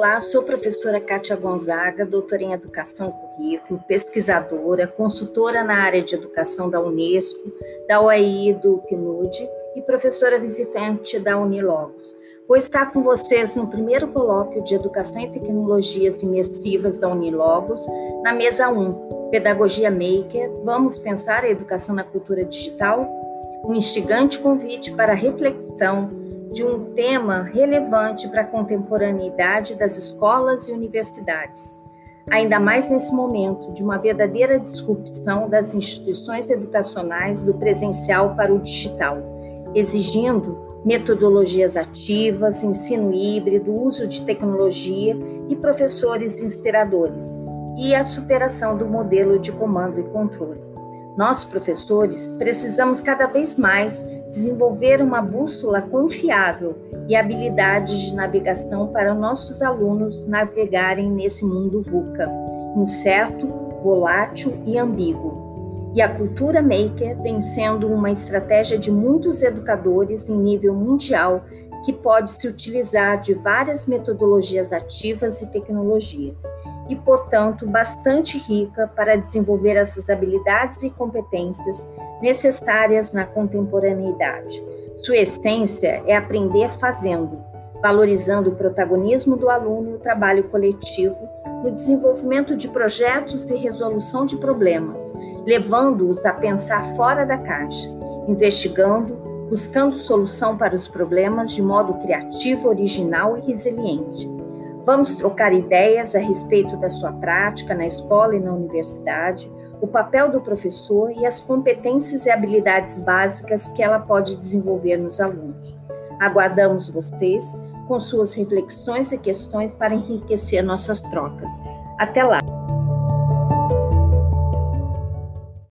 Olá, sou professora Kátia Gonzaga, doutora em Educação e Currículo, pesquisadora, consultora na área de educação da Unesco, da e do PNUD e professora visitante da Unilogos. Vou estar com vocês no primeiro colóquio de Educação e Tecnologias Imersivas da Unilogos, na mesa 1, Pedagogia Maker, Vamos Pensar a Educação na Cultura Digital? Um instigante convite para reflexão de um tema relevante para a contemporaneidade das escolas e universidades, ainda mais nesse momento de uma verdadeira disrupção das instituições educacionais do presencial para o digital, exigindo metodologias ativas, ensino híbrido, uso de tecnologia e professores inspiradores, e a superação do modelo de comando e controle. Nós, professores, precisamos cada vez mais desenvolver uma bússola confiável e habilidades de navegação para nossos alunos navegarem nesse mundo VUCA, incerto, volátil e ambíguo. E a cultura maker vem sendo uma estratégia de muitos educadores em nível mundial que pode se utilizar de várias metodologias ativas e tecnologias, e, portanto, bastante rica para desenvolver essas habilidades e competências necessárias na contemporaneidade. Sua essência é aprender fazendo, valorizando o protagonismo do aluno e o trabalho coletivo no desenvolvimento de projetos e resolução de problemas, levando-os a pensar fora da caixa, investigando, buscando solução para os problemas de modo criativo, original e resiliente. Vamos trocar ideias a respeito da sua prática na escola e na universidade, o papel do professor e as competências e habilidades básicas que ela pode desenvolver nos alunos. Aguardamos vocês com suas reflexões e questões para enriquecer nossas trocas. Até lá!